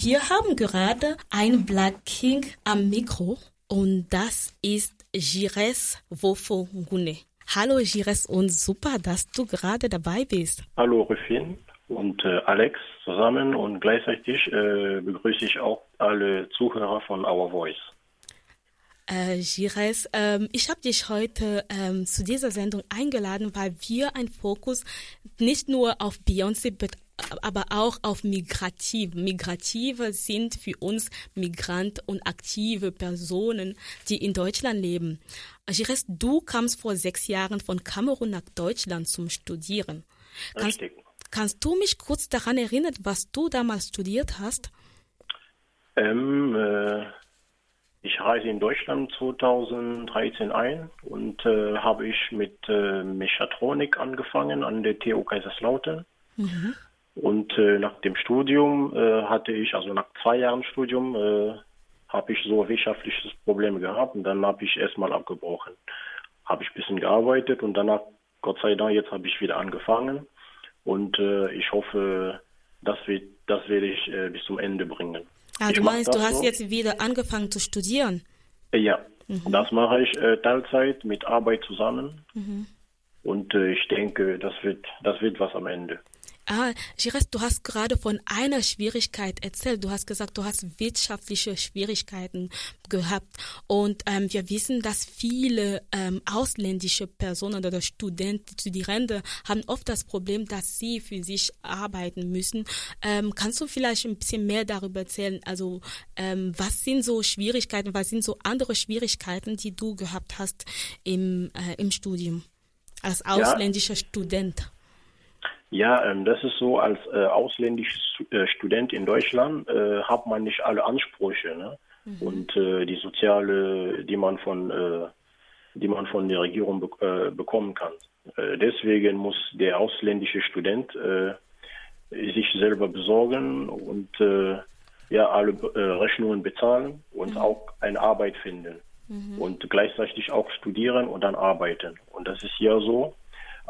Wir haben gerade ein Black King am Mikro und das ist Gires Wofongune. Hallo Gires und super, dass du gerade dabei bist. Hallo Rufin und äh, Alex zusammen und gleichzeitig äh, begrüße ich auch alle Zuhörer von Our Voice. Äh, Gires, ähm, ich habe dich heute ähm, zu dieser Sendung eingeladen, weil wir einen Fokus nicht nur auf Beyoncé, aber auch auf Migrative. Migrative sind für uns Migrant und aktive Personen, die in Deutschland leben. Gires, du kamst vor sechs Jahren von Kamerun nach Deutschland zum Studieren. Kannst, kannst du mich kurz daran erinnern, was du damals studiert hast? Ähm, äh, ich reise in Deutschland 2013 ein und äh, habe ich mit äh, Mechatronik angefangen an der TU Kaiserslautern. Mhm. Und äh, nach dem Studium äh, hatte ich, also nach zwei Jahren Studium, äh, habe ich so wirtschaftliches Problem gehabt und dann habe ich erstmal abgebrochen. Habe ich ein bisschen gearbeitet und danach, Gott sei Dank, jetzt habe ich wieder angefangen und äh, ich hoffe, das, wird, das werde ich äh, bis zum Ende bringen. Ah, du meinst, du hast so. jetzt wieder angefangen zu studieren? Ja, mhm. das mache ich äh, Teilzeit mit Arbeit zusammen. Mhm. Und äh, ich denke, das wird, das wird was am Ende. Ah, Gires, du hast gerade von einer Schwierigkeit erzählt. Du hast gesagt, du hast wirtschaftliche Schwierigkeiten gehabt. Und ähm, wir wissen, dass viele ähm, ausländische Personen oder Studenten, Studierende haben oft das Problem, dass sie für sich arbeiten müssen. Ähm, kannst du vielleicht ein bisschen mehr darüber erzählen? Also ähm, was sind so Schwierigkeiten, was sind so andere Schwierigkeiten, die du gehabt hast im, äh, im Studium als ausländischer ja. Student? Ja, ähm, das ist so, als äh, ausländischer äh, Student in Deutschland äh, hat man nicht alle Ansprüche ne? Mhm. und äh, die soziale, die man von, äh, die man von der Regierung be äh, bekommen kann. Deswegen muss der ausländische Student sich selber besorgen und ja alle Rechnungen bezahlen und mhm. auch eine Arbeit finden mhm. und gleichzeitig auch studieren und dann arbeiten. Und das ist hier so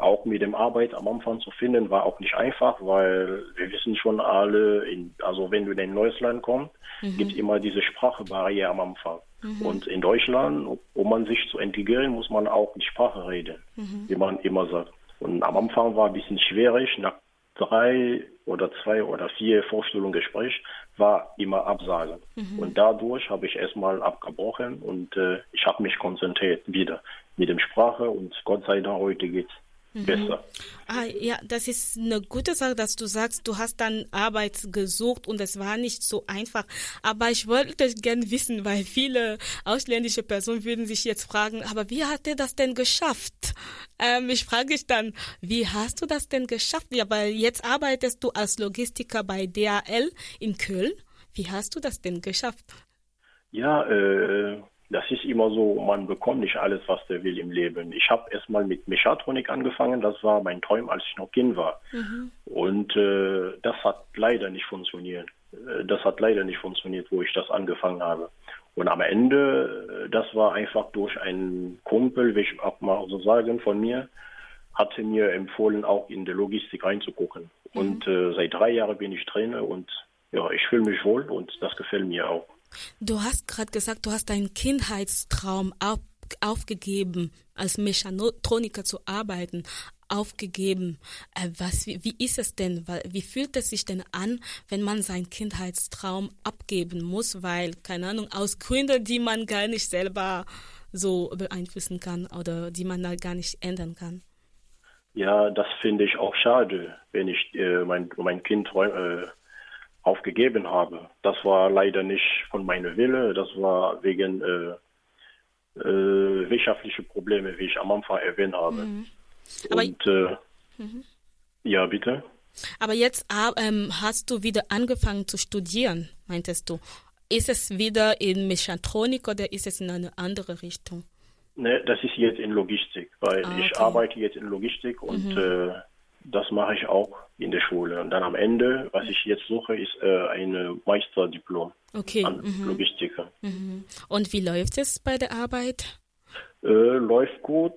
auch mit dem Arbeit am Anfang zu finden, war auch nicht einfach, weil wir wissen schon alle, in, also wenn du in ein neues Land kommst, mhm. gibt es immer diese Sprachbarriere am Anfang. Mhm. Und in Deutschland, um man sich zu integrieren, muss man auch die Sprache reden, mhm. wie man immer sagt. Und am Anfang war ein bisschen schwierig, nach drei oder zwei oder vier Vorstellungen Gespräch war immer Absagen. Mhm. Und dadurch habe ich erstmal abgebrochen und äh, ich habe mich konzentriert wieder mit dem Sprache und Gott sei Dank heute geht's. Besser. Ah, ja, das ist eine gute Sache, dass du sagst, du hast dann Arbeit gesucht und es war nicht so einfach. Aber ich wollte gerne wissen, weil viele ausländische Personen würden sich jetzt fragen, aber wie hat er das denn geschafft? Ähm, ich frage dich dann, wie hast du das denn geschafft? Ja, weil jetzt arbeitest du als Logistiker bei DHL in Köln. Wie hast du das denn geschafft? Ja, äh, das ist immer so, man bekommt nicht alles, was der will im Leben. Ich habe erstmal mit Mechatronik angefangen, das war mein Traum, als ich noch Kind war. Mhm. Und äh, das hat leider nicht funktioniert. Äh, das hat leider nicht funktioniert, wo ich das angefangen habe. Und am Ende, äh, das war einfach durch einen Kumpel, will ich auch mal so sagen, von mir, hatte mir empfohlen, auch in der Logistik reinzugucken. Mhm. Und äh, seit drei Jahren bin ich Trainer und ja, ich fühle mich wohl und das gefällt mir auch. Du hast gerade gesagt, du hast deinen Kindheitstraum auf, aufgegeben, als Mechatroniker zu arbeiten, aufgegeben. Äh, was, wie, wie ist es denn? Wie fühlt es sich denn an, wenn man seinen Kindheitstraum abgeben muss, weil, keine Ahnung, aus Gründen, die man gar nicht selber so beeinflussen kann oder die man da gar nicht ändern kann? Ja, das finde ich auch schade, wenn ich äh, mein, mein Kind äh, aufgegeben habe. Das war leider nicht von meiner Wille, das war wegen äh, äh, wirtschaftlicher Probleme, wie ich am Anfang erwähnt habe. Mhm. Und äh, mhm. ja, bitte. Aber jetzt ähm, hast du wieder angefangen zu studieren, meintest du. Ist es wieder in Mechatronik oder ist es in eine andere Richtung? Ne, das ist jetzt in Logistik, weil ah, okay. ich arbeite jetzt in Logistik und mhm. äh, das mache ich auch in der Schule. Und dann am Ende, was ich jetzt suche, ist äh, ein Meisterdiplom okay. an mhm. Logistiker. Mhm. Und wie läuft es bei der Arbeit? Äh, läuft gut.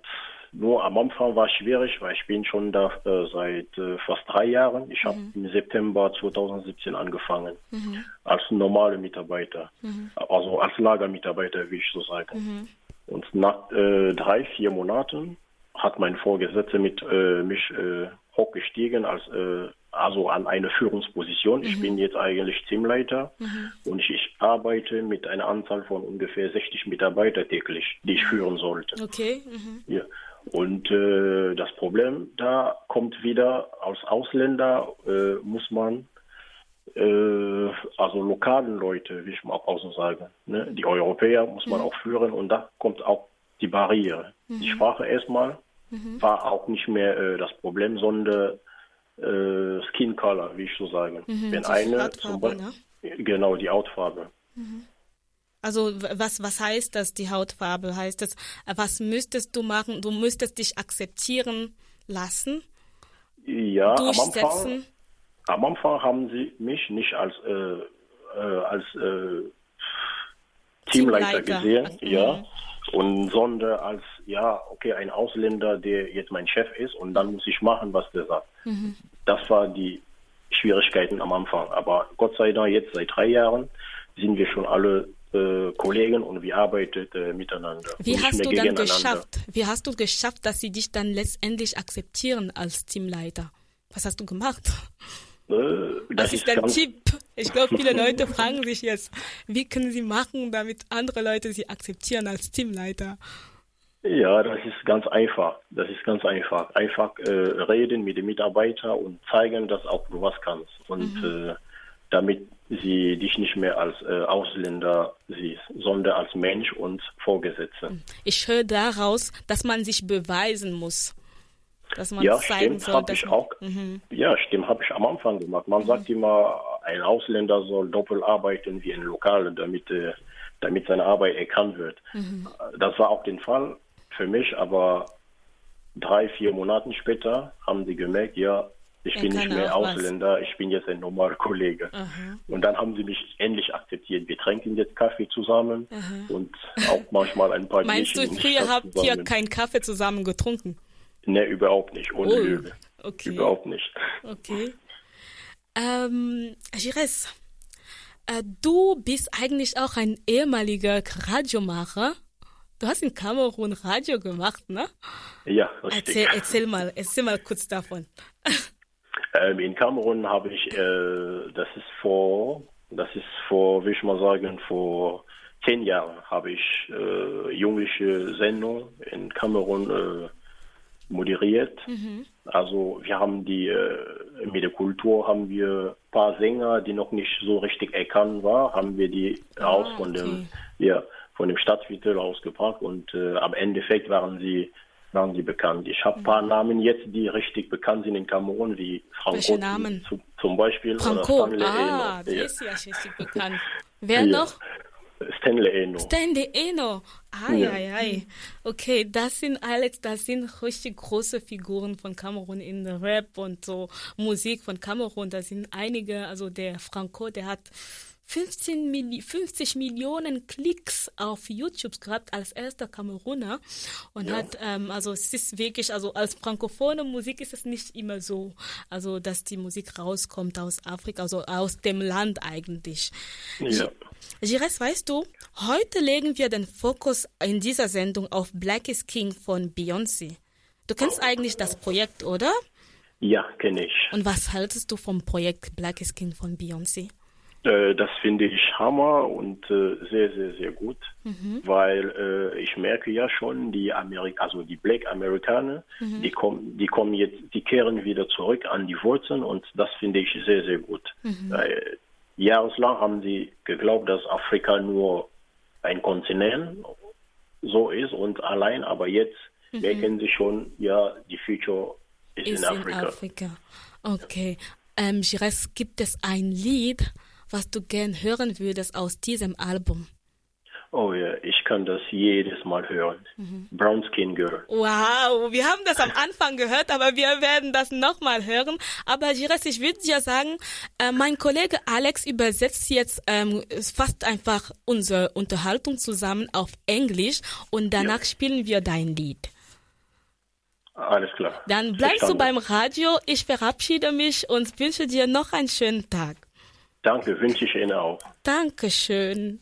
Nur am Anfang war es schwierig, weil ich bin schon da äh, seit äh, fast drei Jahren. Ich habe mhm. im September 2017 angefangen mhm. als normale Mitarbeiter, mhm. also als Lagermitarbeiter, wie ich so sage. Mhm. Und nach äh, drei, vier Monaten hat mein Vorgesetzter mit äh, mich äh, hochgestiegen als äh, also an eine Führungsposition. Mhm. Ich bin jetzt eigentlich Teamleiter mhm. und ich, arbeite mit einer Anzahl von ungefähr 60 Mitarbeitern täglich, die ich führen sollte. Okay. Mhm. Ja. Und äh, das Problem da kommt wieder, als Ausländer äh, muss man äh, also lokalen Leute, wie ich mal auch so sagen, ne? die Europäer muss man mhm. auch führen und da kommt auch die Barriere. Die mhm. Sprache erstmal mhm. war auch nicht mehr äh, das Problem, sondern äh, Skin Color, wie ich so sage. Mhm, Wenn eine zum Beispiel, ne? genau die Hautfarbe. Mhm. Also was was heißt das die Hautfarbe? Heißt das was müsstest du machen? Du müsstest dich akzeptieren lassen? Ja, am Anfang, am Anfang haben sie mich nicht als äh, äh, als äh, Teamleiter, Teamleiter, gesehen, mhm. ja, und sondern als ja okay ein Ausländer, der jetzt mein Chef ist und dann muss ich machen, was der sagt. Mhm. Das war die Schwierigkeiten am Anfang. Aber Gott sei Dank, jetzt seit drei Jahren sind wir schon alle äh, Kollegen und wir arbeiten äh, miteinander. Wie hast du dann geschafft? Wie hast du geschafft, dass sie dich dann letztendlich akzeptieren als Teamleiter? Was hast du gemacht? Äh, das, ist, ist der Tipp. Ich glaube, viele Leute fragen sich jetzt, wie können sie machen, damit andere Leute sie akzeptieren als Teamleiter? Ja, das ist ganz einfach. Das ist ganz einfach. Einfach äh, reden mit den Mitarbeitern und zeigen, dass auch du was kannst. Und mhm. äh, damit sie dich nicht mehr als äh, Ausländer siehst, sondern als Mensch und Vorgesetzte. Mhm. Ich höre daraus, dass man sich beweisen muss. Dass man ja, zeigen stimmt, soll, dass ich auch. Mhm. Ja, stimmt, habe ich am Anfang gemacht. Man mhm. sagt immer, ein Ausländer soll doppelt arbeiten wie ein Lokaler, damit, äh, damit seine Arbeit erkannt wird. Mhm. Das war auch der Fall für mich, aber drei, vier Monate später haben sie gemerkt, ja, ich bin nicht mehr Ausländer, was. ich bin jetzt ein normaler Kollege. Aha. Und dann haben sie mich endlich akzeptiert. Wir trinken jetzt Kaffee zusammen Aha. und auch manchmal ein paar Meinst du, früher habt ihr keinen Kaffee zusammen getrunken? Ne, überhaupt nicht, ohne oh, Lüge. Okay. Überhaupt nicht. Okay. Ähm, Gires, äh, du bist eigentlich auch ein ehemaliger Radiomacher. Du hast in Kamerun Radio gemacht, ne? Ja, richtig. Erzähl, erzähl mal, erzähl mal kurz davon. Ähm, in Kamerun habe ich, äh, das ist vor, das ist vor, will ich mal sagen, vor zehn Jahren habe ich äh, jungliche Sendung in Kamerun äh, moderiert. Mhm. Also wir haben die äh, mit der Kultur haben wir ein paar Sänger, die noch nicht so richtig erkannt waren, haben wir die ah, aus von okay. dem ja von dem Stadtviertel ausgebracht und äh, am Endeffekt waren sie waren sie bekannt. Ich habe ein paar mhm. Namen jetzt, die richtig bekannt sind in Kamerun, wie Franco? Zu, zum Beispiel. Franco, ah, der ist ja richtig bekannt. Wer ja. noch? Stanley Eno. Stanley Eno. Ai, ja. ai, ai. Okay, das sind alles, das sind richtig große Figuren von Kamerun in Rap und so Musik von Kamerun. Da sind einige, also der Franco, der hat 15 Milli 50 Millionen Klicks auf YouTube gehabt als erster Kameruner und ja. hat ähm, also es ist wirklich also als frankophone Musik ist es nicht immer so also dass die Musik rauskommt aus Afrika also aus dem Land eigentlich. Ja. Gires, weißt du, heute legen wir den Fokus in dieser Sendung auf Black is King von Beyoncé. Du kennst eigentlich das Projekt, oder? Ja, kenne ich. Und was haltest du vom Projekt Black is King von Beyoncé? Äh, das finde ich Hammer und äh, sehr, sehr, sehr gut, mhm. weil äh, ich merke ja schon, die Amerik also die Black Amerikaner, mhm. die kommen, die kommen jetzt, die kehren wieder zurück an die Wurzeln und das finde ich sehr, sehr gut. Mhm. Jahreslang haben sie geglaubt, dass Afrika nur ein Kontinent so ist und allein, aber jetzt mhm. merken sie schon, ja, die Future ist, ist in Afrika. In Afrika. Okay. Ähm, Gires, gibt es ein Lied, was du gern hören würdest aus diesem Album? Oh ja, ich kann das jedes Mal hören. Mhm. Brown Skin Girl. Wow, wir haben das am Anfang gehört, aber wir werden das nochmal hören. Aber Gires, ich würde dir sagen, äh, mein Kollege Alex übersetzt jetzt ähm, fast einfach unsere Unterhaltung zusammen auf Englisch und danach ja. spielen wir dein Lied. Alles klar. Dann bleibst Verstanden. du beim Radio. Ich verabschiede mich und wünsche dir noch einen schönen Tag. Danke, wünsche ich Ihnen auch. Dankeschön.